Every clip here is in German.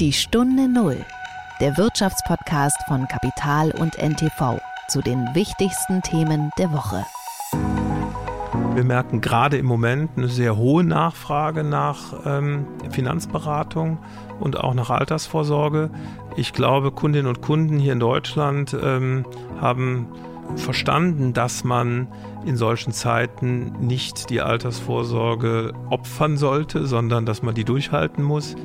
Die Stunde Null, der Wirtschaftspodcast von Kapital und NTV zu den wichtigsten Themen der Woche. Wir merken gerade im Moment eine sehr hohe Nachfrage nach ähm, Finanzberatung und auch nach Altersvorsorge. Ich glaube, Kundinnen und Kunden hier in Deutschland ähm, haben verstanden, dass man in solchen Zeiten nicht die Altersvorsorge opfern sollte, sondern dass man die durchhalten muss.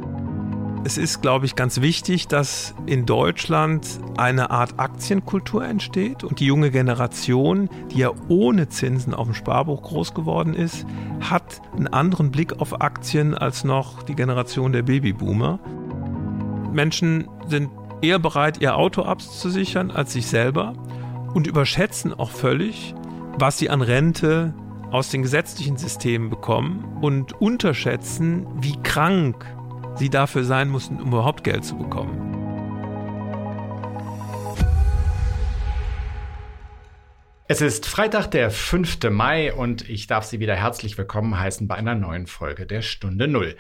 Es ist, glaube ich, ganz wichtig, dass in Deutschland eine Art Aktienkultur entsteht und die junge Generation, die ja ohne Zinsen auf dem Sparbuch groß geworden ist, hat einen anderen Blick auf Aktien als noch die Generation der Babyboomer. Menschen sind eher bereit, ihr Auto abzusichern als sich selber und überschätzen auch völlig, was sie an Rente aus den gesetzlichen Systemen bekommen und unterschätzen, wie krank sie dafür sein mussten, um überhaupt Geld zu bekommen. Es ist Freitag, der 5. Mai und ich darf Sie wieder herzlich willkommen heißen bei einer neuen Folge der Stunde Null.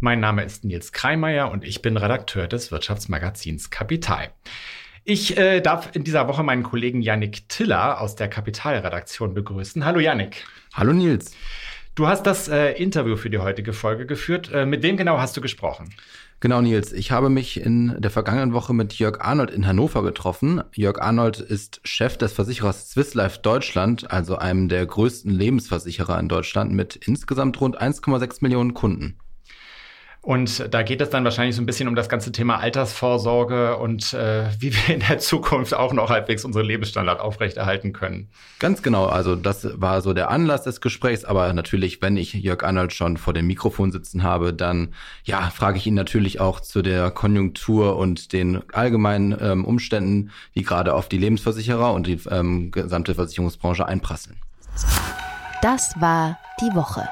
Mein Name ist Nils Kreimeier und ich bin Redakteur des Wirtschaftsmagazins Kapital. Ich äh, darf in dieser Woche meinen Kollegen Yannick Tiller aus der Kapitalredaktion begrüßen. Hallo Yannick. Hallo Nils. Du hast das äh, Interview für die heutige Folge geführt. Äh, mit wem genau hast du gesprochen? Genau, Nils. Ich habe mich in der vergangenen Woche mit Jörg Arnold in Hannover getroffen. Jörg Arnold ist Chef des Versicherers Swiss Life Deutschland, also einem der größten Lebensversicherer in Deutschland mit insgesamt rund 1,6 Millionen Kunden. Und da geht es dann wahrscheinlich so ein bisschen um das ganze Thema Altersvorsorge und äh, wie wir in der Zukunft auch noch halbwegs unsere Lebensstandard aufrechterhalten können. Ganz genau. Also das war so der Anlass des Gesprächs. Aber natürlich, wenn ich Jörg Arnold schon vor dem Mikrofon sitzen habe, dann ja, frage ich ihn natürlich auch zu der Konjunktur und den allgemeinen ähm, Umständen, die gerade auf die Lebensversicherer und die ähm, gesamte Versicherungsbranche einprasseln. Das war die Woche.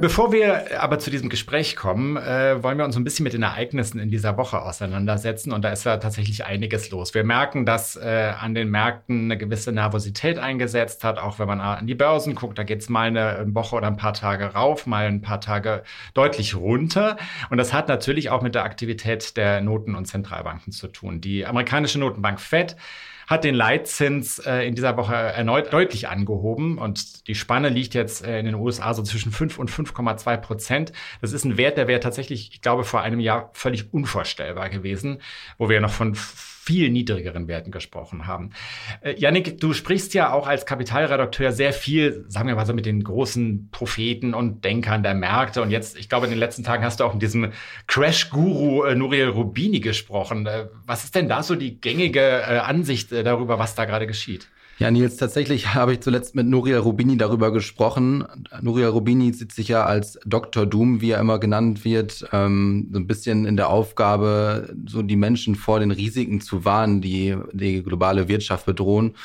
Bevor wir aber zu diesem Gespräch kommen, äh, wollen wir uns ein bisschen mit den Ereignissen in dieser Woche auseinandersetzen. Und da ist ja tatsächlich einiges los. Wir merken, dass äh, an den Märkten eine gewisse Nervosität eingesetzt hat, auch wenn man an die Börsen guckt. Da geht es mal eine Woche oder ein paar Tage rauf, mal ein paar Tage deutlich runter. Und das hat natürlich auch mit der Aktivität der Noten- und Zentralbanken zu tun. Die amerikanische Notenbank Fed hat den Leitzins äh, in dieser Woche erneut deutlich angehoben und die Spanne liegt jetzt äh, in den USA so zwischen 5 und 5,2 Prozent. Das ist ein Wert, der wäre tatsächlich, ich glaube, vor einem Jahr völlig unvorstellbar gewesen, wo wir noch von viel niedrigeren Werten gesprochen haben. Äh, Yannick, du sprichst ja auch als Kapitalredakteur sehr viel, sagen wir mal so, mit den großen Propheten und Denkern der Märkte. Und jetzt, ich glaube, in den letzten Tagen hast du auch mit diesem Crash-Guru äh, Nuriel Rubini gesprochen. Äh, was ist denn da so die gängige äh, Ansicht äh, darüber, was da gerade geschieht? Ja, Nils, tatsächlich habe ich zuletzt mit Nuria Rubini darüber gesprochen. Nuria Rubini sieht sich ja als Dr. Doom, wie er immer genannt wird, ähm, so ein bisschen in der Aufgabe, so die Menschen vor den Risiken zu warnen, die die globale Wirtschaft bedrohen.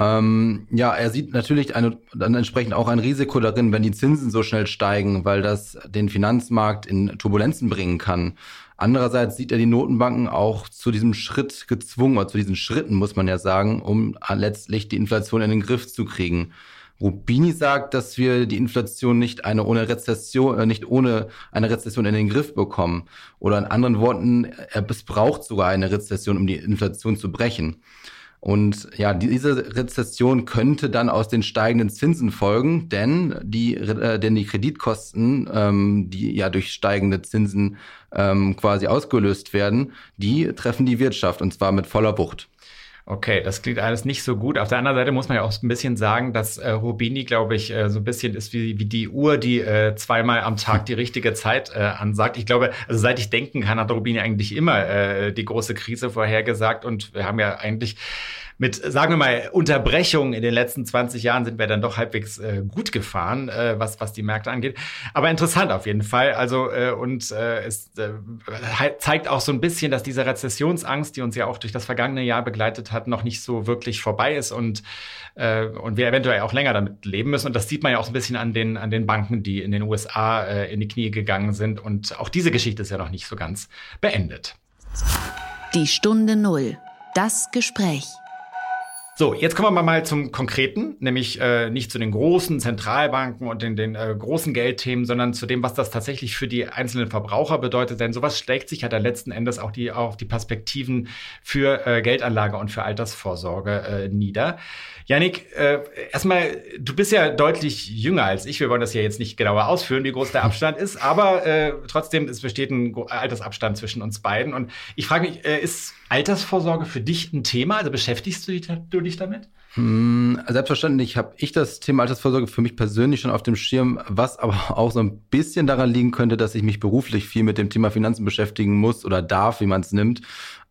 Ähm, ja, er sieht natürlich eine, dann entsprechend auch ein Risiko darin, wenn die Zinsen so schnell steigen, weil das den Finanzmarkt in Turbulenzen bringen kann. Andererseits sieht er die Notenbanken auch zu diesem Schritt gezwungen, oder zu diesen Schritten, muss man ja sagen, um letztlich die Inflation in den Griff zu kriegen. Rubini sagt, dass wir die Inflation nicht eine ohne Rezession, äh, nicht ohne eine Rezession in den Griff bekommen. Oder in anderen Worten, es braucht sogar eine Rezession, um die Inflation zu brechen. Und ja, diese Rezession könnte dann aus den steigenden Zinsen folgen, denn die, äh, denn die Kreditkosten, ähm, die ja durch steigende Zinsen ähm, quasi ausgelöst werden, die treffen die Wirtschaft und zwar mit voller Wucht. Okay, das klingt alles nicht so gut. Auf der anderen Seite muss man ja auch ein bisschen sagen, dass äh, Rubini, glaube ich, äh, so ein bisschen ist wie, wie die Uhr, die äh, zweimal am Tag die richtige Zeit äh, ansagt. Ich glaube, also seit ich denken kann, hat Rubini eigentlich immer äh, die große Krise vorhergesagt und wir haben ja eigentlich mit, sagen wir mal, Unterbrechungen in den letzten 20 Jahren sind wir dann doch halbwegs äh, gut gefahren, äh, was, was die Märkte angeht. Aber interessant auf jeden Fall. Also, äh, und äh, es äh, zeigt auch so ein bisschen, dass diese Rezessionsangst, die uns ja auch durch das vergangene Jahr begleitet hat, noch nicht so wirklich vorbei ist und, äh, und wir eventuell auch länger damit leben müssen. Und das sieht man ja auch so ein bisschen an den, an den Banken, die in den USA äh, in die Knie gegangen sind. Und auch diese Geschichte ist ja noch nicht so ganz beendet. Die Stunde Null. Das Gespräch. So, jetzt kommen wir mal zum Konkreten, nämlich äh, nicht zu den großen Zentralbanken und den, den äh, großen Geldthemen, sondern zu dem, was das tatsächlich für die einzelnen Verbraucher bedeutet. Denn sowas schlägt sich ja dann letzten Endes auch die, auch die Perspektiven für äh, Geldanlage und für Altersvorsorge äh, nieder. Janik, äh, erstmal, du bist ja deutlich jünger als ich. Wir wollen das ja jetzt nicht genauer ausführen, wie groß der Abstand ist, aber äh, trotzdem, es besteht ein Altersabstand zwischen uns beiden. Und ich frage mich, äh, ist Altersvorsorge für dich ein Thema? Also beschäftigst du dich, du dich damit? Hm, selbstverständlich habe ich das Thema Altersvorsorge für mich persönlich schon auf dem Schirm, was aber auch so ein bisschen daran liegen könnte, dass ich mich beruflich viel mit dem Thema Finanzen beschäftigen muss oder darf, wie man es nimmt.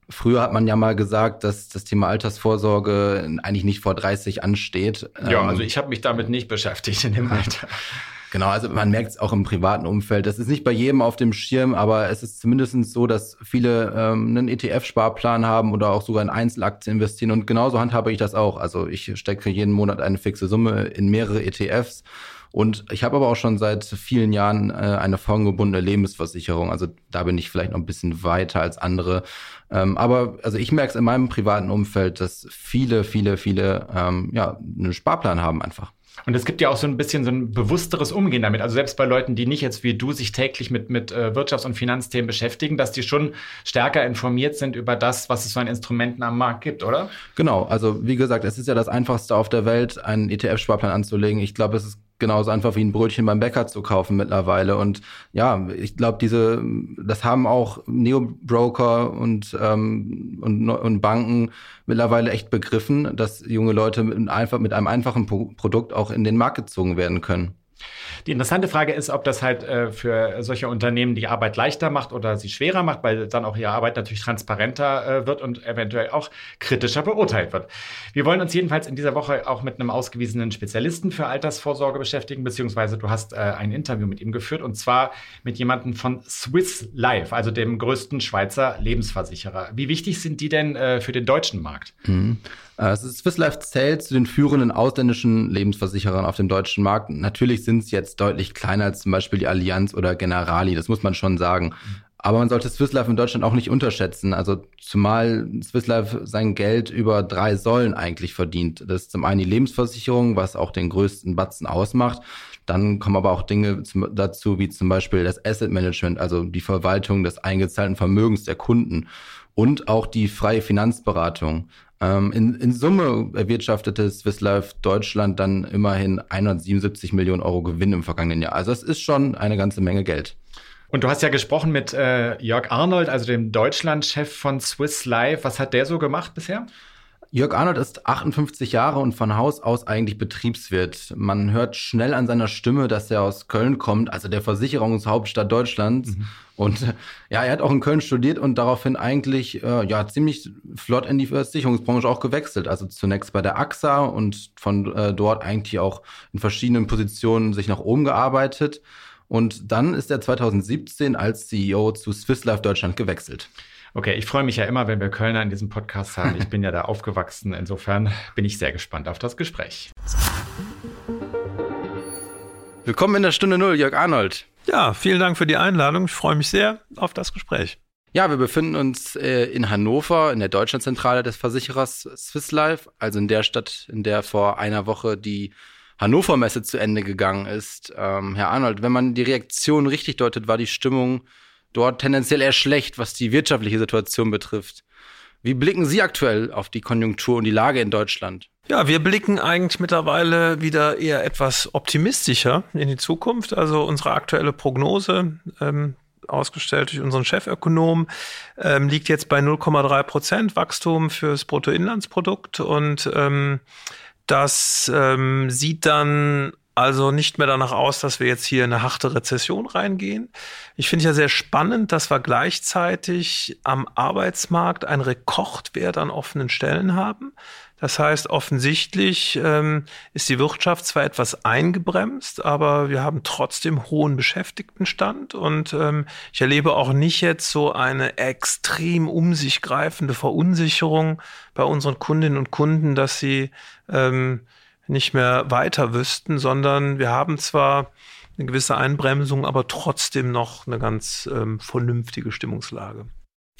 Früher hat man ja mal gesagt, dass das Thema Altersvorsorge eigentlich nicht vor 30 ansteht. Ja, ähm, also ich habe mich damit nicht beschäftigt in dem Alter. Genau, also man merkt es auch im privaten Umfeld. Das ist nicht bei jedem auf dem Schirm, aber es ist zumindest so, dass viele ähm, einen ETF-Sparplan haben oder auch sogar in Einzelaktien investieren. Und genauso handhabe ich das auch. Also ich stecke jeden Monat eine fixe Summe in mehrere ETFs. Und ich habe aber auch schon seit vielen Jahren äh, eine formgebundene Lebensversicherung. Also da bin ich vielleicht noch ein bisschen weiter als andere. Ähm, aber also ich merke es in meinem privaten Umfeld, dass viele, viele, viele ähm, ja einen Sparplan haben einfach. Und es gibt ja auch so ein bisschen so ein bewussteres Umgehen damit. Also selbst bei Leuten, die nicht jetzt wie du sich täglich mit, mit äh, Wirtschafts- und Finanzthemen beschäftigen, dass die schon stärker informiert sind über das, was es so an Instrumenten am Markt gibt, oder? Genau. Also wie gesagt, es ist ja das Einfachste auf der Welt, einen ETF-Sparplan anzulegen. Ich glaube, es ist genauso einfach wie ein Brötchen beim Bäcker zu kaufen mittlerweile. Und ja, ich glaube, diese, das haben auch Neo-Broker und, ähm, und, und Banken mittlerweile echt begriffen, dass junge Leute mit, einfach, mit einem einfachen Produkt auch in den Markt gezogen werden können. Die interessante Frage ist, ob das halt äh, für solche Unternehmen die Arbeit leichter macht oder sie schwerer macht, weil dann auch ihre Arbeit natürlich transparenter äh, wird und eventuell auch kritischer beurteilt wird. Wir wollen uns jedenfalls in dieser Woche auch mit einem ausgewiesenen Spezialisten für Altersvorsorge beschäftigen, beziehungsweise du hast äh, ein Interview mit ihm geführt und zwar mit jemandem von Swiss Life, also dem größten Schweizer Lebensversicherer. Wie wichtig sind die denn äh, für den deutschen Markt? Mhm. Also Swiss Life zählt zu den führenden ausländischen Lebensversicherern auf dem deutschen Markt. Natürlich sind es jetzt deutlich kleiner als zum Beispiel die Allianz oder Generali, das muss man schon sagen. Aber man sollte Swiss Life in Deutschland auch nicht unterschätzen. Also zumal Swiss Life sein Geld über drei Säulen eigentlich verdient. Das ist zum einen die Lebensversicherung, was auch den größten Batzen ausmacht. Dann kommen aber auch Dinge dazu, wie zum Beispiel das Asset Management, also die Verwaltung des eingezahlten Vermögens der Kunden und auch die freie Finanzberatung. Ähm, in, in Summe erwirtschaftete Swiss Life Deutschland dann immerhin 177 Millionen Euro Gewinn im vergangenen Jahr. Also es ist schon eine ganze Menge Geld. Und du hast ja gesprochen mit äh, Jörg Arnold, also dem Deutschlandchef von Swiss Life. Was hat der so gemacht bisher? Jörg Arnold ist 58 Jahre und von Haus aus eigentlich Betriebswirt. Man hört schnell an seiner Stimme, dass er aus Köln kommt, also der Versicherungshauptstadt Deutschlands. Mhm. Und ja, er hat auch in Köln studiert und daraufhin eigentlich äh, ja ziemlich flott in die Versicherungsbranche auch gewechselt. Also zunächst bei der AXA und von äh, dort eigentlich auch in verschiedenen Positionen sich nach oben gearbeitet. Und dann ist er 2017 als CEO zu Swiss Life Deutschland gewechselt. Okay, ich freue mich ja immer, wenn wir Kölner in diesem Podcast haben. Ich bin ja da aufgewachsen. Insofern bin ich sehr gespannt auf das Gespräch. Willkommen in der Stunde Null, Jörg Arnold. Ja, vielen Dank für die Einladung. Ich freue mich sehr auf das Gespräch. Ja, wir befinden uns äh, in Hannover, in der Deutschlandzentrale des Versicherers Swiss Life, also in der Stadt, in der vor einer Woche die Hannover Messe zu Ende gegangen ist. Ähm, Herr Arnold, wenn man die Reaktion richtig deutet, war die Stimmung dort tendenziell eher schlecht, was die wirtschaftliche Situation betrifft. Wie blicken Sie aktuell auf die Konjunktur und die Lage in Deutschland? Ja, wir blicken eigentlich mittlerweile wieder eher etwas optimistischer in die Zukunft. Also unsere aktuelle Prognose, ähm, ausgestellt durch unseren Chefökonom, ähm, liegt jetzt bei 0,3 Prozent Wachstum fürs Bruttoinlandsprodukt und ähm, das ähm, sieht dann also nicht mehr danach aus, dass wir jetzt hier in eine harte Rezession reingehen. Ich finde ja sehr spannend, dass wir gleichzeitig am Arbeitsmarkt einen Rekordwert an offenen Stellen haben. Das heißt, offensichtlich ähm, ist die Wirtschaft zwar etwas eingebremst, aber wir haben trotzdem hohen Beschäftigtenstand und ähm, ich erlebe auch nicht jetzt so eine extrem um sich greifende Verunsicherung bei unseren Kundinnen und Kunden, dass sie ähm, nicht mehr weiter wüssten, sondern wir haben zwar eine gewisse Einbremsung, aber trotzdem noch eine ganz ähm, vernünftige Stimmungslage.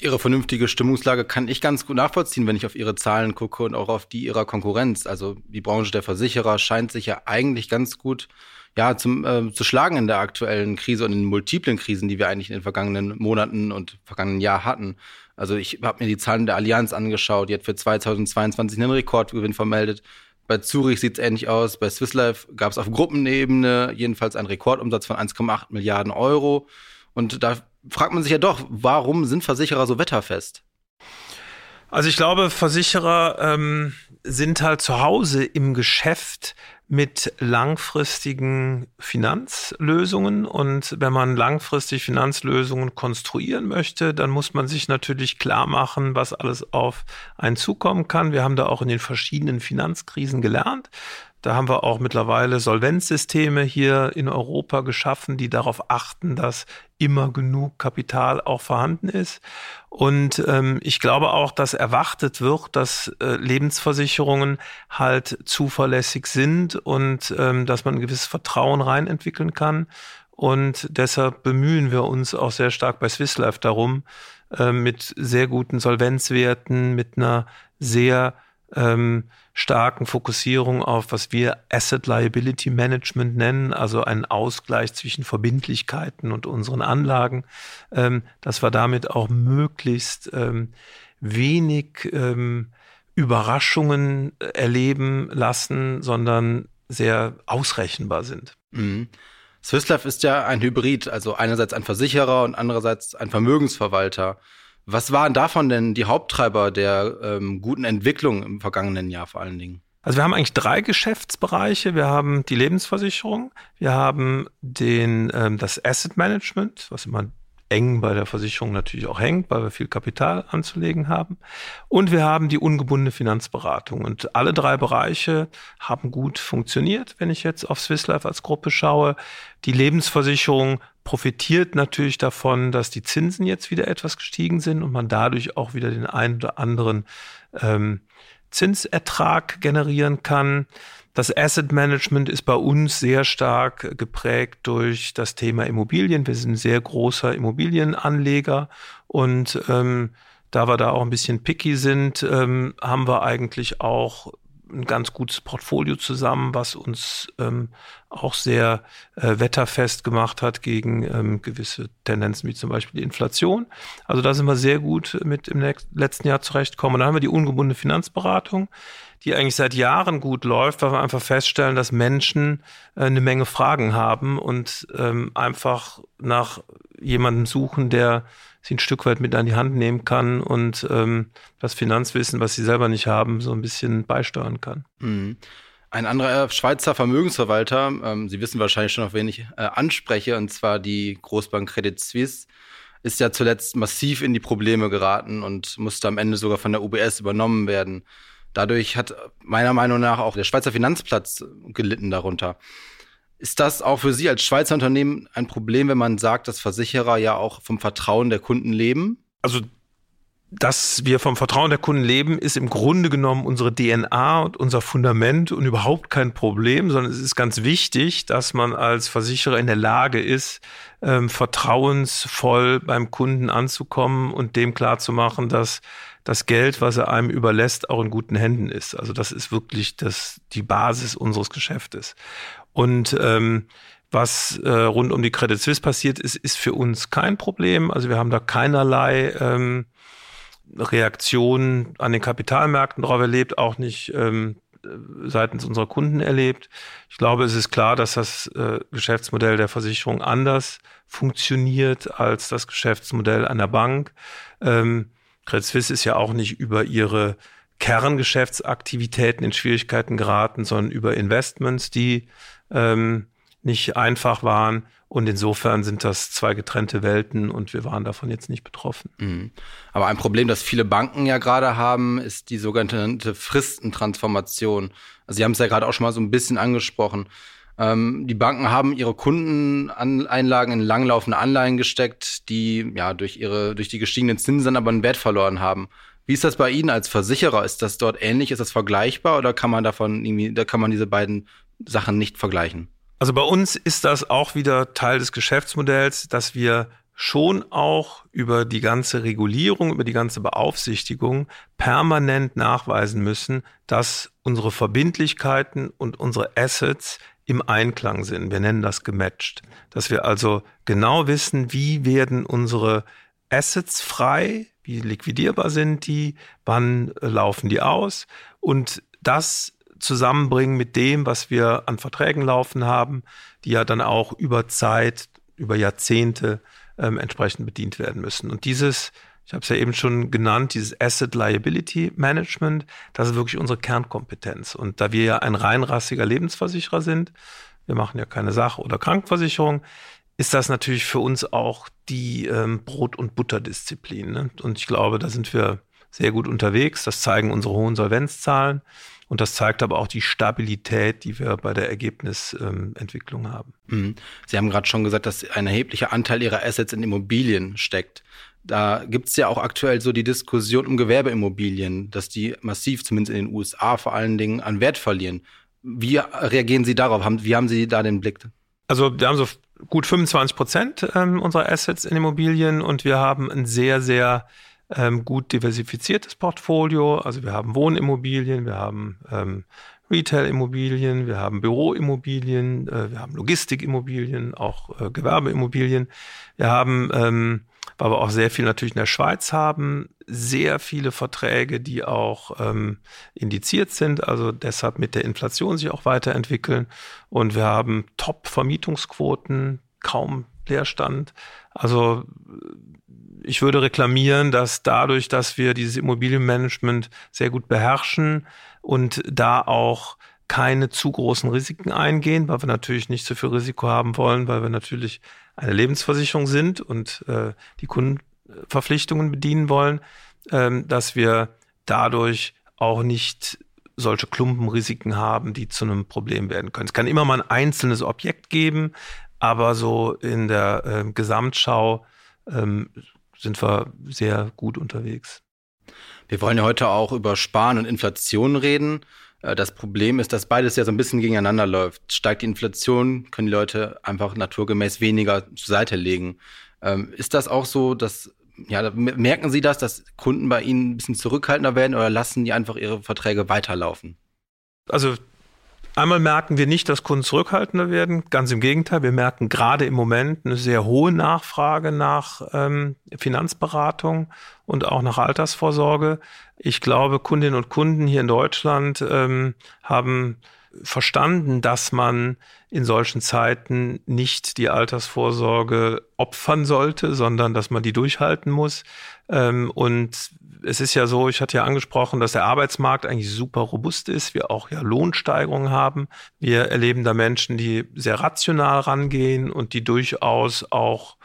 Ihre vernünftige Stimmungslage kann ich ganz gut nachvollziehen, wenn ich auf Ihre Zahlen gucke und auch auf die Ihrer Konkurrenz. Also die Branche der Versicherer scheint sich ja eigentlich ganz gut ja, zum, äh, zu schlagen in der aktuellen Krise und in den multiplen Krisen, die wir eigentlich in den vergangenen Monaten und vergangenen Jahr hatten. Also ich habe mir die Zahlen der Allianz angeschaut, die hat für 2022 einen Rekordgewinn vermeldet. Bei Zurich sieht es ähnlich aus. Bei Swiss Life gab es auf Gruppenebene jedenfalls einen Rekordumsatz von 1,8 Milliarden Euro. Und da fragt man sich ja doch, warum sind Versicherer so wetterfest? Also ich glaube, Versicherer ähm, sind halt zu Hause im Geschäft mit langfristigen Finanzlösungen. Und wenn man langfristig Finanzlösungen konstruieren möchte, dann muss man sich natürlich klar machen, was alles auf einen zukommen kann. Wir haben da auch in den verschiedenen Finanzkrisen gelernt. Da haben wir auch mittlerweile Solvenzsysteme hier in Europa geschaffen, die darauf achten, dass immer genug Kapital auch vorhanden ist. Und ähm, ich glaube auch, dass erwartet wird, dass äh, Lebensversicherungen halt zuverlässig sind und ähm, dass man ein gewisses Vertrauen rein entwickeln kann. Und deshalb bemühen wir uns auch sehr stark bei Swiss Life darum, äh, mit sehr guten Solvenzwerten, mit einer sehr ähm, starken Fokussierung auf, was wir Asset Liability Management nennen, also einen Ausgleich zwischen Verbindlichkeiten und unseren Anlagen, ähm, dass wir damit auch möglichst ähm, wenig ähm, Überraschungen erleben lassen, sondern sehr ausrechenbar sind. Mhm. Swiss Life ist ja ein Hybrid, also einerseits ein Versicherer und andererseits ein Vermögensverwalter. Was waren davon denn die Haupttreiber der ähm, guten Entwicklung im vergangenen Jahr vor allen Dingen? Also wir haben eigentlich drei Geschäftsbereiche. Wir haben die Lebensversicherung, wir haben den, ähm, das Asset Management, was immer eng bei der Versicherung natürlich auch hängt, weil wir viel Kapital anzulegen haben. Und wir haben die ungebundene Finanzberatung. Und alle drei Bereiche haben gut funktioniert, wenn ich jetzt auf Swiss Life als Gruppe schaue. Die Lebensversicherung profitiert natürlich davon, dass die Zinsen jetzt wieder etwas gestiegen sind und man dadurch auch wieder den einen oder anderen ähm, Zinsertrag generieren kann. Das Asset Management ist bei uns sehr stark geprägt durch das Thema Immobilien. Wir sind ein sehr großer Immobilienanleger und ähm, da wir da auch ein bisschen picky sind, ähm, haben wir eigentlich auch ein ganz gutes Portfolio zusammen, was uns ähm, auch sehr äh, wetterfest gemacht hat gegen ähm, gewisse Tendenzen wie zum Beispiel die Inflation. Also da sind wir sehr gut mit im letzten Jahr zurechtgekommen. Dann haben wir die ungebundene Finanzberatung, die eigentlich seit Jahren gut läuft, weil wir einfach feststellen, dass Menschen äh, eine Menge Fragen haben und ähm, einfach nach jemandem suchen, der sie ein Stück weit mit an die Hand nehmen kann und ähm, das Finanzwissen, was sie selber nicht haben, so ein bisschen beisteuern kann. Mhm. Ein anderer Schweizer Vermögensverwalter, ähm, Sie wissen wahrscheinlich schon, auf wen ich äh, anspreche, und zwar die Großbank Credit Suisse, ist ja zuletzt massiv in die Probleme geraten und musste am Ende sogar von der UBS übernommen werden. Dadurch hat meiner Meinung nach auch der Schweizer Finanzplatz gelitten darunter. Ist das auch für Sie als Schweizer Unternehmen ein Problem, wenn man sagt, dass Versicherer ja auch vom Vertrauen der Kunden leben? Also dass wir vom Vertrauen der Kunden leben, ist im Grunde genommen unsere DNA und unser Fundament und überhaupt kein Problem, sondern es ist ganz wichtig, dass man als Versicherer in der Lage ist, ähm, vertrauensvoll beim Kunden anzukommen und dem klarzumachen, dass das Geld, was er einem überlässt, auch in guten Händen ist. Also das ist wirklich das, die Basis unseres Geschäftes. Und ähm, was äh, rund um die Credit Suisse passiert ist, ist für uns kein Problem. Also wir haben da keinerlei ähm, Reaktionen an den Kapitalmärkten drauf erlebt, auch nicht ähm, seitens unserer Kunden erlebt. Ich glaube, es ist klar, dass das äh, Geschäftsmodell der Versicherung anders funktioniert als das Geschäftsmodell einer Bank. Ähm, Credit Suisse ist ja auch nicht über ihre Kerngeschäftsaktivitäten in Schwierigkeiten geraten, sondern über Investments, die ähm, nicht einfach waren. Und insofern sind das zwei getrennte Welten und wir waren davon jetzt nicht betroffen. Mhm. Aber ein Problem, das viele Banken ja gerade haben, ist die sogenannte Fristentransformation. Also Sie haben es ja gerade auch schon mal so ein bisschen angesprochen. Ähm, die Banken haben ihre Kundeneinlagen in langlaufende Anleihen gesteckt, die ja durch ihre durch die gestiegenen Zinsen aber einen Wert verloren haben. Wie ist das bei Ihnen als Versicherer? Ist das dort ähnlich? Ist das vergleichbar oder kann man davon irgendwie, da kann man diese beiden Sachen nicht vergleichen? Also bei uns ist das auch wieder Teil des Geschäftsmodells, dass wir schon auch über die ganze Regulierung, über die ganze Beaufsichtigung permanent nachweisen müssen, dass unsere Verbindlichkeiten und unsere Assets im Einklang sind. Wir nennen das gematcht. Dass wir also genau wissen, wie werden unsere Assets frei, wie liquidierbar sind die, wann laufen die aus und das zusammenbringen mit dem, was wir an Verträgen laufen haben, die ja dann auch über Zeit, über Jahrzehnte ähm, entsprechend bedient werden müssen. Und dieses, ich habe es ja eben schon genannt, dieses Asset Liability Management, das ist wirklich unsere Kernkompetenz. Und da wir ja ein reinrassiger Lebensversicherer sind, wir machen ja keine Sach- oder Krankenversicherung, ist das natürlich für uns auch die ähm, Brot- und Butterdisziplin. Ne? Und ich glaube, da sind wir sehr gut unterwegs. Das zeigen unsere hohen Solvenzzahlen. Und das zeigt aber auch die Stabilität, die wir bei der Ergebnisentwicklung ähm, haben. Mhm. Sie haben gerade schon gesagt, dass ein erheblicher Anteil Ihrer Assets in Immobilien steckt. Da gibt es ja auch aktuell so die Diskussion um Gewerbeimmobilien, dass die massiv, zumindest in den USA vor allen Dingen, an Wert verlieren. Wie reagieren Sie darauf? Wie haben Sie da den Blick? Also wir haben so gut 25 Prozent ähm, unserer Assets in Immobilien und wir haben ein sehr, sehr ähm, gut diversifiziertes Portfolio. Also wir haben Wohnimmobilien, wir haben ähm, Retail-Immobilien, wir haben Büroimmobilien, äh, wir haben Logistikimmobilien, auch äh, Gewerbeimmobilien. Wir haben, ähm, weil wir auch sehr viel natürlich in der Schweiz haben, sehr viele Verträge, die auch ähm, indiziert sind, also deshalb mit der Inflation sich auch weiterentwickeln. Und wir haben Top-Vermietungsquoten, kaum Leerstand. Also ich würde reklamieren, dass dadurch, dass wir dieses Immobilienmanagement sehr gut beherrschen und da auch keine zu großen Risiken eingehen, weil wir natürlich nicht so viel Risiko haben wollen, weil wir natürlich eine Lebensversicherung sind und äh, die Kundenverpflichtungen bedienen wollen, ähm, dass wir dadurch auch nicht solche Klumpenrisiken haben, die zu einem Problem werden können. Es kann immer mal ein einzelnes Objekt geben, aber so in der äh, Gesamtschau ähm, sind wir sehr gut unterwegs. Wir wollen ja heute auch über Sparen und Inflation reden. Äh, das Problem ist, dass beides ja so ein bisschen gegeneinander läuft. Steigt die Inflation, können die Leute einfach naturgemäß weniger zur Seite legen. Ähm, ist das auch so, dass, ja, merken Sie das, dass Kunden bei Ihnen ein bisschen zurückhaltender werden oder lassen die einfach ihre Verträge weiterlaufen? Also Einmal merken wir nicht, dass Kunden zurückhaltender werden. Ganz im Gegenteil, wir merken gerade im Moment eine sehr hohe Nachfrage nach ähm, Finanzberatung und auch nach Altersvorsorge. Ich glaube, Kundinnen und Kunden hier in Deutschland ähm, haben verstanden, dass man in solchen Zeiten nicht die Altersvorsorge opfern sollte, sondern dass man die durchhalten muss. Ähm, und es ist ja so, ich hatte ja angesprochen, dass der Arbeitsmarkt eigentlich super robust ist, wir auch ja Lohnsteigerungen haben. Wir erleben da Menschen, die sehr rational rangehen und die durchaus auch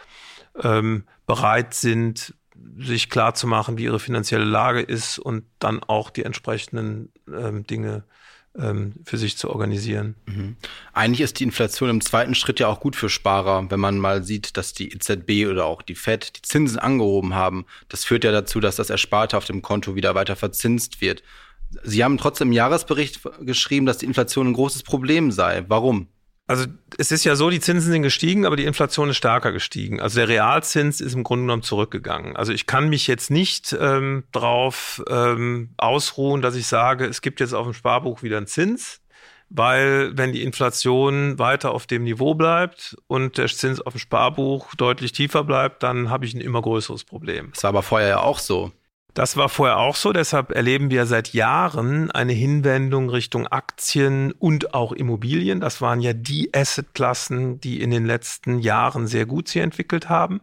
ähm, bereit sind, sich klar zu machen, wie ihre finanzielle Lage ist und dann auch die entsprechenden ähm, Dinge ähm, für sich zu organisieren. Mhm. Eigentlich ist die Inflation im zweiten Schritt ja auch gut für Sparer, wenn man mal sieht, dass die EZB oder auch die Fed die Zinsen angehoben haben. Das führt ja dazu, dass das Ersparte auf dem Konto wieder weiter verzinst wird. Sie haben trotzdem im Jahresbericht geschrieben, dass die Inflation ein großes Problem sei. Warum? Also es ist ja so, die Zinsen sind gestiegen, aber die Inflation ist stärker gestiegen. Also der Realzins ist im Grunde genommen zurückgegangen. Also ich kann mich jetzt nicht ähm, darauf ähm, ausruhen, dass ich sage, es gibt jetzt auf dem Sparbuch wieder einen Zins, weil wenn die Inflation weiter auf dem Niveau bleibt und der Zins auf dem Sparbuch deutlich tiefer bleibt, dann habe ich ein immer größeres Problem. Das war aber vorher ja auch so. Das war vorher auch so, deshalb erleben wir seit Jahren eine Hinwendung Richtung Aktien und auch Immobilien. Das waren ja die Assetklassen, die in den letzten Jahren sehr gut sich entwickelt haben.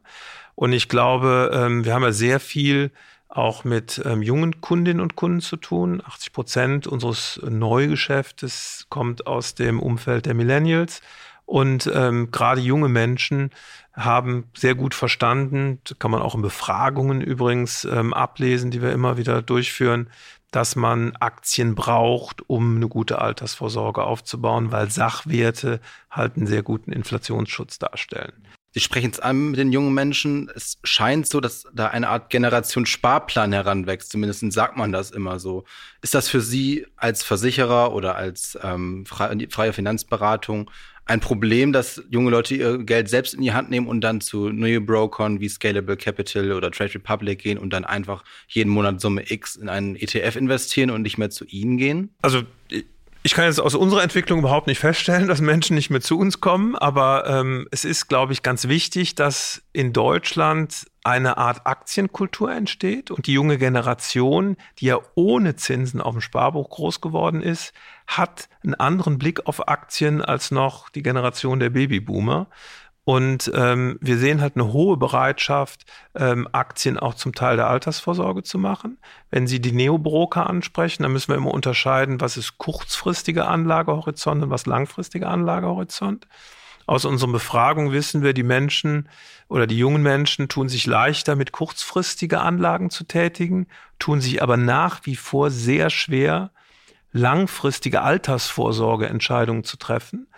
Und ich glaube, ähm, wir haben ja sehr viel auch mit ähm, jungen Kundinnen und Kunden zu tun. 80 Prozent unseres Neugeschäftes kommt aus dem Umfeld der Millennials. Und ähm, gerade junge Menschen haben sehr gut verstanden, kann man auch in Befragungen übrigens ähm, ablesen, die wir immer wieder durchführen, dass man Aktien braucht, um eine gute Altersvorsorge aufzubauen, weil Sachwerte halt einen sehr guten Inflationsschutz darstellen. Sie sprechen es an mit den jungen Menschen. Es scheint so, dass da eine Art Generation Sparplan heranwächst. Zumindest sagt man das immer so. Ist das für Sie als Versicherer oder als ähm, freie Finanzberatung ein Problem, dass junge Leute ihr Geld selbst in die Hand nehmen und dann zu Brokern wie Scalable Capital oder Trade Republic gehen und dann einfach jeden Monat Summe X in einen ETF investieren und nicht mehr zu Ihnen gehen? Also ich kann jetzt aus unserer Entwicklung überhaupt nicht feststellen, dass Menschen nicht mehr zu uns kommen, aber ähm, es ist, glaube ich, ganz wichtig, dass in Deutschland eine Art Aktienkultur entsteht und die junge Generation, die ja ohne Zinsen auf dem Sparbuch groß geworden ist, hat einen anderen Blick auf Aktien als noch die Generation der Babyboomer. Und ähm, wir sehen halt eine hohe Bereitschaft, ähm, Aktien auch zum Teil der Altersvorsorge zu machen. Wenn Sie die Neobroker ansprechen, dann müssen wir immer unterscheiden, was ist kurzfristiger Anlagehorizont und was langfristiger Anlagehorizont. Aus unseren Befragungen wissen wir, die Menschen oder die jungen Menschen tun sich leichter, mit kurzfristiger Anlagen zu tätigen, tun sich aber nach wie vor sehr schwer, langfristige Altersvorsorgeentscheidungen zu treffen.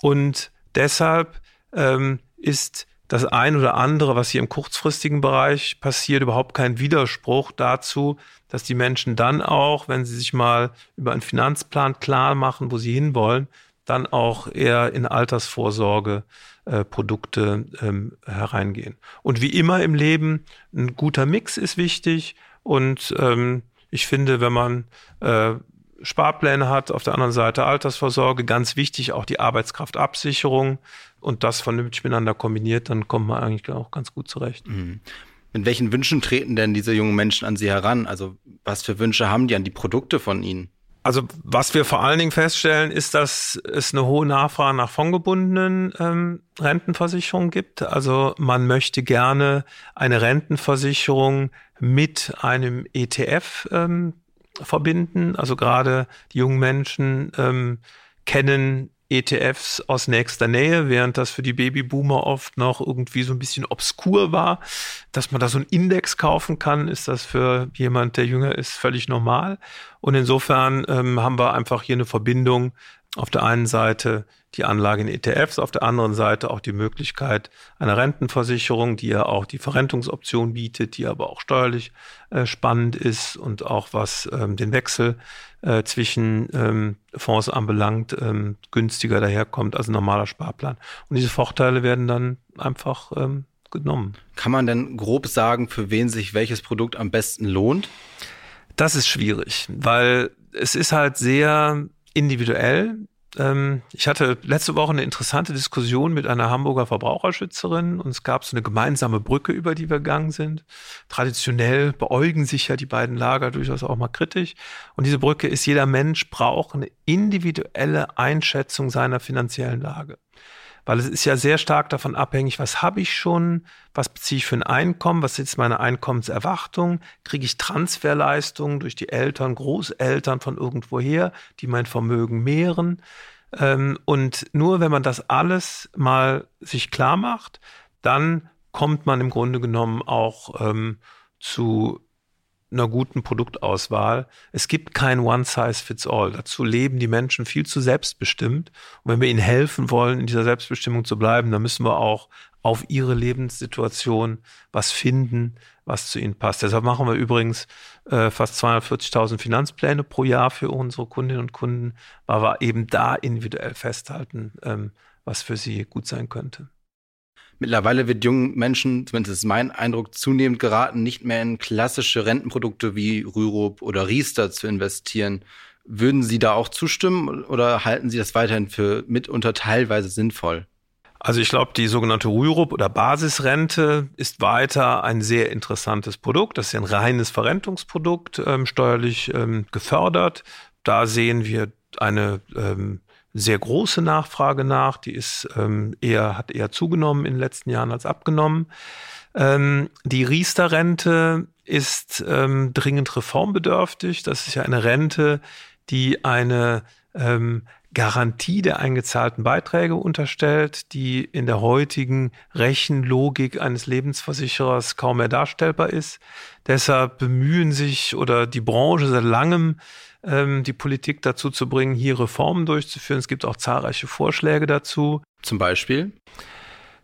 Und deshalb ähm, ist das ein oder andere, was hier im kurzfristigen Bereich passiert, überhaupt kein Widerspruch dazu, dass die Menschen dann auch, wenn sie sich mal über einen Finanzplan klar machen, wo sie hinwollen, dann auch eher in Altersvorsorge äh, Produkte ähm, hereingehen. Und wie immer im Leben, ein guter Mix ist wichtig. Und ähm, ich finde, wenn man äh, Sparpläne hat, auf der anderen Seite Altersvorsorge, ganz wichtig auch die Arbeitskraftabsicherung und das vernünftig miteinander kombiniert, dann kommt man eigentlich auch ganz gut zurecht. Mhm. Mit welchen Wünschen treten denn diese jungen Menschen an Sie heran? Also was für Wünsche haben die an die Produkte von Ihnen? Also was wir vor allen Dingen feststellen, ist, dass es eine hohe Nachfrage nach fondgebundenen ähm, Rentenversicherungen gibt. Also man möchte gerne eine Rentenversicherung mit einem ETF ähm, verbinden. Also gerade die jungen Menschen ähm, kennen ETFs aus nächster Nähe, während das für die Babyboomer oft noch irgendwie so ein bisschen obskur war. Dass man da so einen Index kaufen kann, ist das für jemand, der jünger ist, völlig normal. Und insofern ähm, haben wir einfach hier eine Verbindung. Auf der einen Seite die Anlage in ETFs, auf der anderen Seite auch die Möglichkeit einer Rentenversicherung, die ja auch die Verrentungsoption bietet, die aber auch steuerlich äh, spannend ist und auch was ähm, den Wechsel äh, zwischen ähm, Fonds anbelangt, ähm, günstiger daherkommt als ein normaler Sparplan. Und diese Vorteile werden dann einfach ähm, genommen. Kann man denn grob sagen, für wen sich welches Produkt am besten lohnt? Das ist schwierig, weil es ist halt sehr individuell. Ähm, ich hatte letzte Woche eine interessante Diskussion mit einer Hamburger Verbraucherschützerin und es gab so eine gemeinsame Brücke, über die wir gegangen sind. Traditionell beäugen sich ja die beiden Lager durchaus auch mal kritisch. Und diese Brücke ist, jeder Mensch braucht eine individuelle Einschätzung seiner finanziellen Lage weil es ist ja sehr stark davon abhängig, was habe ich schon, was beziehe ich für ein Einkommen, was ist meine Einkommenserwartung, kriege ich Transferleistungen durch die Eltern, Großeltern von irgendwoher, die mein Vermögen mehren. Ähm, und nur wenn man das alles mal sich klar macht, dann kommt man im Grunde genommen auch ähm, zu einer guten Produktauswahl. Es gibt kein One-Size-Fits-All. Dazu leben die Menschen viel zu selbstbestimmt. Und wenn wir ihnen helfen wollen, in dieser Selbstbestimmung zu bleiben, dann müssen wir auch auf ihre Lebenssituation was finden, was zu ihnen passt. Deshalb machen wir übrigens äh, fast 240.000 Finanzpläne pro Jahr für unsere Kundinnen und Kunden, weil wir eben da individuell festhalten, ähm, was für sie gut sein könnte. Mittlerweile wird jungen Menschen, zumindest ist mein Eindruck, zunehmend geraten, nicht mehr in klassische Rentenprodukte wie Rürup oder Riester zu investieren. Würden Sie da auch zustimmen oder halten Sie das weiterhin für mitunter teilweise sinnvoll? Also ich glaube, die sogenannte Rürup oder Basisrente ist weiter ein sehr interessantes Produkt. Das ist ja ein reines Verrentungsprodukt, ähm, steuerlich ähm, gefördert. Da sehen wir eine ähm, sehr große Nachfrage nach. Die ist ähm, eher, hat eher zugenommen in den letzten Jahren als abgenommen. Ähm, die Riester-Rente ist ähm, dringend reformbedürftig. Das ist ja eine Rente, die eine ähm, Garantie der eingezahlten Beiträge unterstellt, die in der heutigen Rechenlogik eines Lebensversicherers kaum mehr darstellbar ist. Deshalb bemühen sich oder die Branche seit langem ähm, die Politik dazu zu bringen, hier Reformen durchzuführen. Es gibt auch zahlreiche Vorschläge dazu. Zum Beispiel?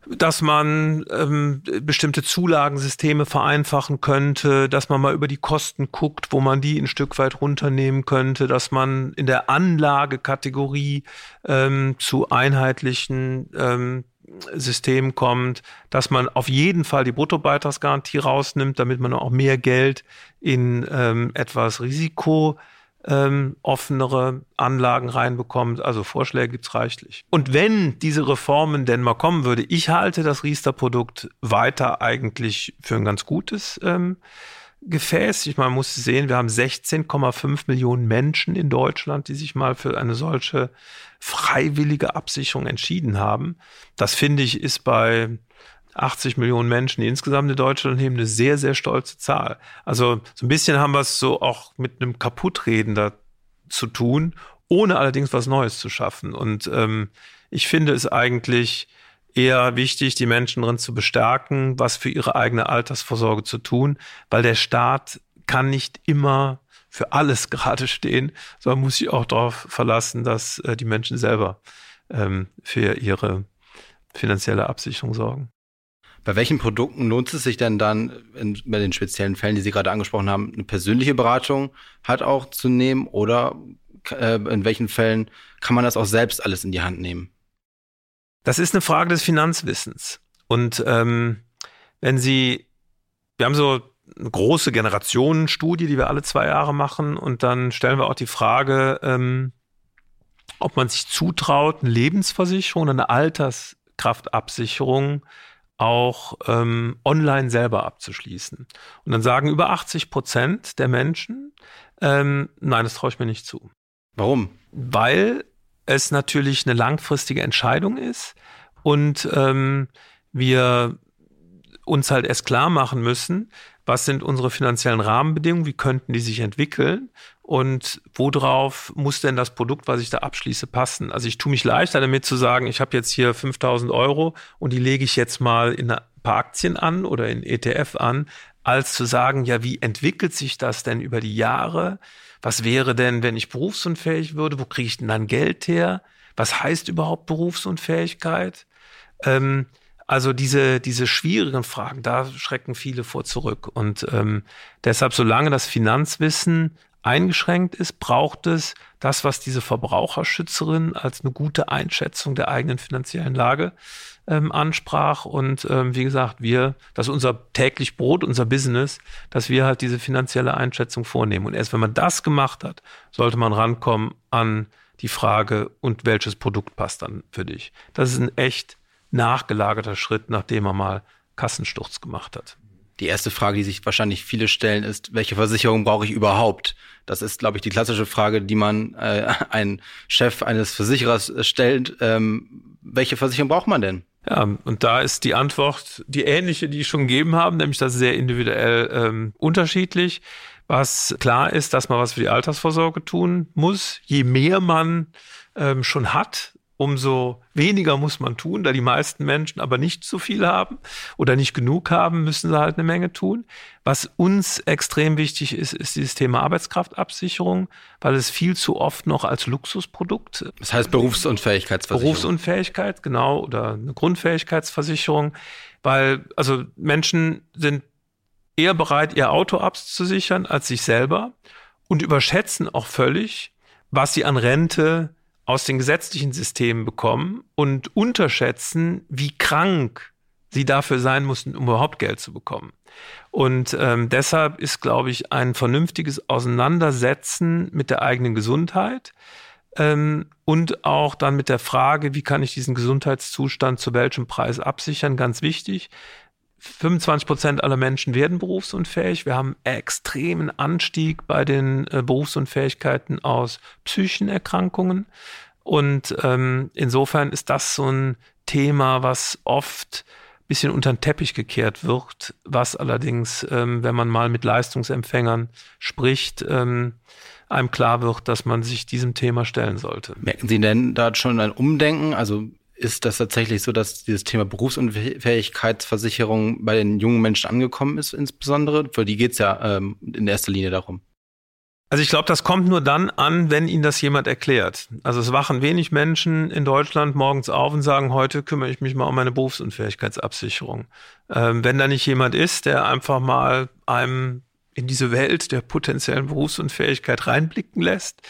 Dass man ähm, bestimmte Zulagensysteme vereinfachen könnte, dass man mal über die Kosten guckt, wo man die ein Stück weit runternehmen könnte, dass man in der Anlagekategorie ähm, zu einheitlichen ähm, Systemen kommt, dass man auf jeden Fall die Bruttobeitragsgarantie rausnimmt, damit man auch mehr Geld in ähm, etwas Risiko ähm, offenere Anlagen reinbekommt. Also Vorschläge gibt's reichlich. Und wenn diese Reformen denn mal kommen würde, ich halte das Riester-Produkt weiter eigentlich für ein ganz gutes ähm, Gefäß. Ich meine, man muss sehen, wir haben 16,5 Millionen Menschen in Deutschland, die sich mal für eine solche freiwillige Absicherung entschieden haben. Das finde ich ist bei 80 Millionen Menschen, die insgesamt in Deutschland leben, eine sehr, sehr stolze Zahl. Also so ein bisschen haben wir es so auch mit einem Kaputtreden da zu tun, ohne allerdings was Neues zu schaffen. Und ähm, ich finde es eigentlich eher wichtig, die Menschen darin zu bestärken, was für ihre eigene Altersvorsorge zu tun, weil der Staat kann nicht immer für alles gerade stehen, sondern muss sich auch darauf verlassen, dass äh, die Menschen selber ähm, für ihre finanzielle Absicherung sorgen. Bei welchen Produkten lohnt es sich denn dann, in, bei den speziellen Fällen, die Sie gerade angesprochen haben, eine persönliche Beratung halt auch zu nehmen? Oder äh, in welchen Fällen kann man das auch selbst alles in die Hand nehmen? Das ist eine Frage des Finanzwissens. Und ähm, wenn Sie, wir haben so eine große Generationenstudie, die wir alle zwei Jahre machen, und dann stellen wir auch die Frage, ähm, ob man sich zutraut, eine Lebensversicherung, eine Alterskraftabsicherung auch ähm, online selber abzuschließen. Und dann sagen über 80 Prozent der Menschen, ähm, nein, das traue ich mir nicht zu. Warum? Weil es natürlich eine langfristige Entscheidung ist und ähm, wir uns halt erst klar machen müssen, was sind unsere finanziellen Rahmenbedingungen, wie könnten die sich entwickeln und worauf muss denn das Produkt, was ich da abschließe, passen. Also ich tue mich leichter damit zu sagen, ich habe jetzt hier 5000 Euro und die lege ich jetzt mal in ein paar Aktien an oder in ETF an, als zu sagen, ja, wie entwickelt sich das denn über die Jahre? Was wäre denn, wenn ich berufsunfähig würde? Wo kriege ich denn dann Geld her? Was heißt überhaupt Berufsunfähigkeit? Ähm, also diese, diese schwierigen Fragen, da schrecken viele vor zurück. Und ähm, deshalb, solange das Finanzwissen eingeschränkt ist, braucht es das, was diese Verbraucherschützerin als eine gute Einschätzung der eigenen finanziellen Lage ähm, ansprach. Und ähm, wie gesagt, wir, das ist unser täglich Brot, unser Business, dass wir halt diese finanzielle Einschätzung vornehmen. Und erst wenn man das gemacht hat, sollte man rankommen an die Frage, und welches Produkt passt dann für dich. Das ist ein echt nachgelagerter Schritt, nachdem er mal Kassensturz gemacht hat. Die erste Frage, die sich wahrscheinlich viele stellen, ist, welche Versicherung brauche ich überhaupt? Das ist, glaube ich, die klassische Frage, die man äh, ein Chef eines Versicherers stellt. Ähm, welche Versicherung braucht man denn? Ja, und da ist die Antwort die ähnliche, die ich schon gegeben habe, nämlich das sehr individuell ähm, unterschiedlich. Was klar ist, dass man was für die Altersvorsorge tun muss. Je mehr man ähm, schon hat, umso weniger muss man tun, da die meisten Menschen aber nicht so viel haben oder nicht genug haben, müssen sie halt eine Menge tun. Was uns extrem wichtig ist, ist dieses Thema Arbeitskraftabsicherung, weil es viel zu oft noch als Luxusprodukt. Das heißt Berufsunfähigkeitsversicherung. Berufsunfähigkeit, genau, oder eine Grundfähigkeitsversicherung, weil also Menschen sind eher bereit, ihr Auto abzusichern als sich selber und überschätzen auch völlig, was sie an Rente aus den gesetzlichen Systemen bekommen und unterschätzen, wie krank sie dafür sein mussten, um überhaupt Geld zu bekommen. Und ähm, deshalb ist, glaube ich, ein vernünftiges Auseinandersetzen mit der eigenen Gesundheit ähm, und auch dann mit der Frage, wie kann ich diesen Gesundheitszustand zu welchem Preis absichern, ganz wichtig. 25 Prozent aller Menschen werden berufsunfähig. Wir haben extremen Anstieg bei den äh, Berufsunfähigkeiten aus psychischen Erkrankungen. Und ähm, insofern ist das so ein Thema, was oft ein bisschen unter den Teppich gekehrt wird, was allerdings, ähm, wenn man mal mit Leistungsempfängern spricht, ähm, einem klar wird, dass man sich diesem Thema stellen sollte. Merken Sie denn da schon ein Umdenken? Also ist das tatsächlich so, dass dieses Thema Berufsunfähigkeitsversicherung bei den jungen Menschen angekommen ist, insbesondere? Für die geht es ja ähm, in erster Linie darum. Also ich glaube, das kommt nur dann an, wenn Ihnen das jemand erklärt. Also es wachen wenig Menschen in Deutschland morgens auf und sagen, heute kümmere ich mich mal um meine Berufsunfähigkeitsabsicherung. Ähm, wenn da nicht jemand ist, der einfach mal einem in diese Welt der potenziellen Berufsunfähigkeit reinblicken lässt,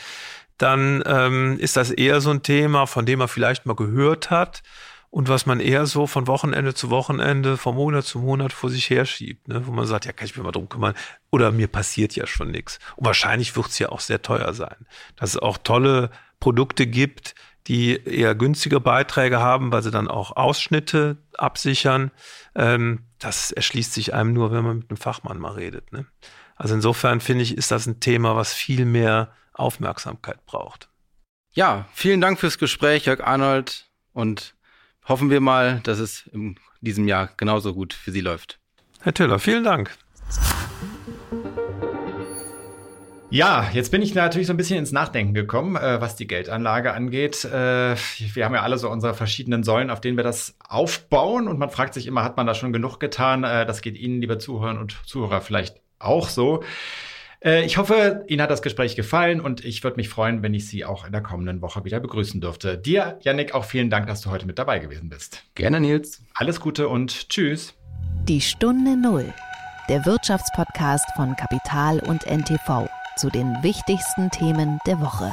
dann ähm, ist das eher so ein Thema, von dem man vielleicht mal gehört hat und was man eher so von Wochenende zu Wochenende, von Monat zu Monat vor sich herschiebt, ne? wo man sagt, ja, kann ich mich mal drum kümmern oder mir passiert ja schon nichts. Und wahrscheinlich wird es ja auch sehr teuer sein. Dass es auch tolle Produkte gibt, die eher günstige Beiträge haben, weil sie dann auch Ausschnitte absichern. Ähm, das erschließt sich einem nur, wenn man mit einem Fachmann mal redet. Ne? Also insofern finde ich, ist das ein Thema, was viel mehr Aufmerksamkeit braucht. Ja, vielen Dank fürs Gespräch, Jörg Arnold. Und hoffen wir mal, dass es in diesem Jahr genauso gut für Sie läuft. Herr Tiller, vielen Dank. Ja, jetzt bin ich natürlich so ein bisschen ins Nachdenken gekommen, äh, was die Geldanlage angeht. Äh, wir haben ja alle so unsere verschiedenen Säulen, auf denen wir das aufbauen. Und man fragt sich immer, hat man da schon genug getan? Äh, das geht Ihnen, liebe Zuhörer und Zuhörer, vielleicht auch so. Äh, ich hoffe, Ihnen hat das Gespräch gefallen und ich würde mich freuen, wenn ich Sie auch in der kommenden Woche wieder begrüßen dürfte. Dir, Yannick, auch vielen Dank, dass du heute mit dabei gewesen bist. Gerne, Nils. Alles Gute und tschüss. Die Stunde Null, der Wirtschaftspodcast von Kapital und NTV zu den wichtigsten Themen der Woche.